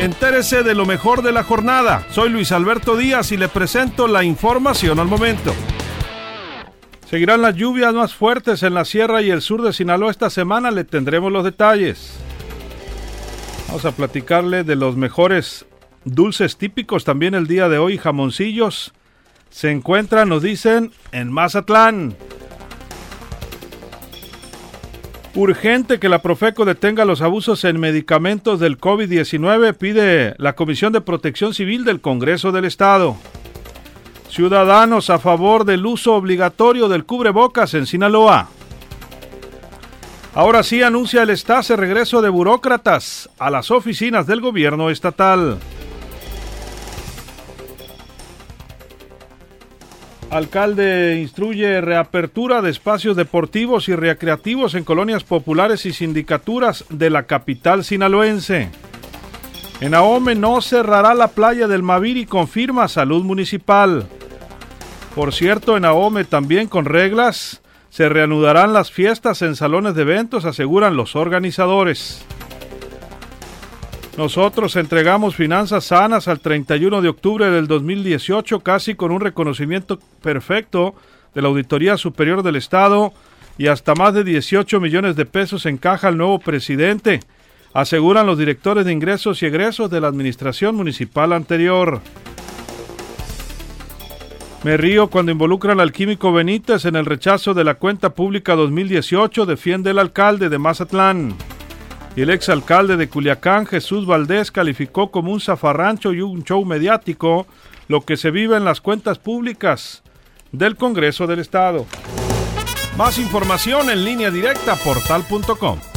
Entérese de lo mejor de la jornada. Soy Luis Alberto Díaz y le presento la información al momento. Seguirán las lluvias más fuertes en la sierra y el sur de Sinaloa esta semana. Le tendremos los detalles. Vamos a platicarle de los mejores dulces típicos también el día de hoy. Jamoncillos se encuentran, nos dicen, en Mazatlán. Urgente que la Profeco detenga los abusos en medicamentos del COVID-19, pide la Comisión de Protección Civil del Congreso del Estado. Ciudadanos a favor del uso obligatorio del cubrebocas en Sinaloa. Ahora sí anuncia el Estase regreso de burócratas a las oficinas del gobierno estatal. Alcalde instruye reapertura de espacios deportivos y recreativos en colonias populares y sindicaturas de la capital sinaloense. En Ahome no cerrará la playa del Maviri, confirma Salud Municipal. Por cierto, en Ahome también con reglas se reanudarán las fiestas en salones de eventos, aseguran los organizadores. Nosotros entregamos finanzas sanas al 31 de octubre del 2018, casi con un reconocimiento perfecto de la Auditoría Superior del Estado y hasta más de 18 millones de pesos en caja al nuevo presidente, aseguran los directores de ingresos y egresos de la administración municipal anterior. Me río cuando involucran al químico Benítez en el rechazo de la cuenta pública 2018, defiende el alcalde de Mazatlán y el exalcalde de Culiacán, Jesús Valdés, calificó como un zafarrancho y un show mediático lo que se vive en las cuentas públicas del Congreso del Estado. Más información en línea directa portal.com.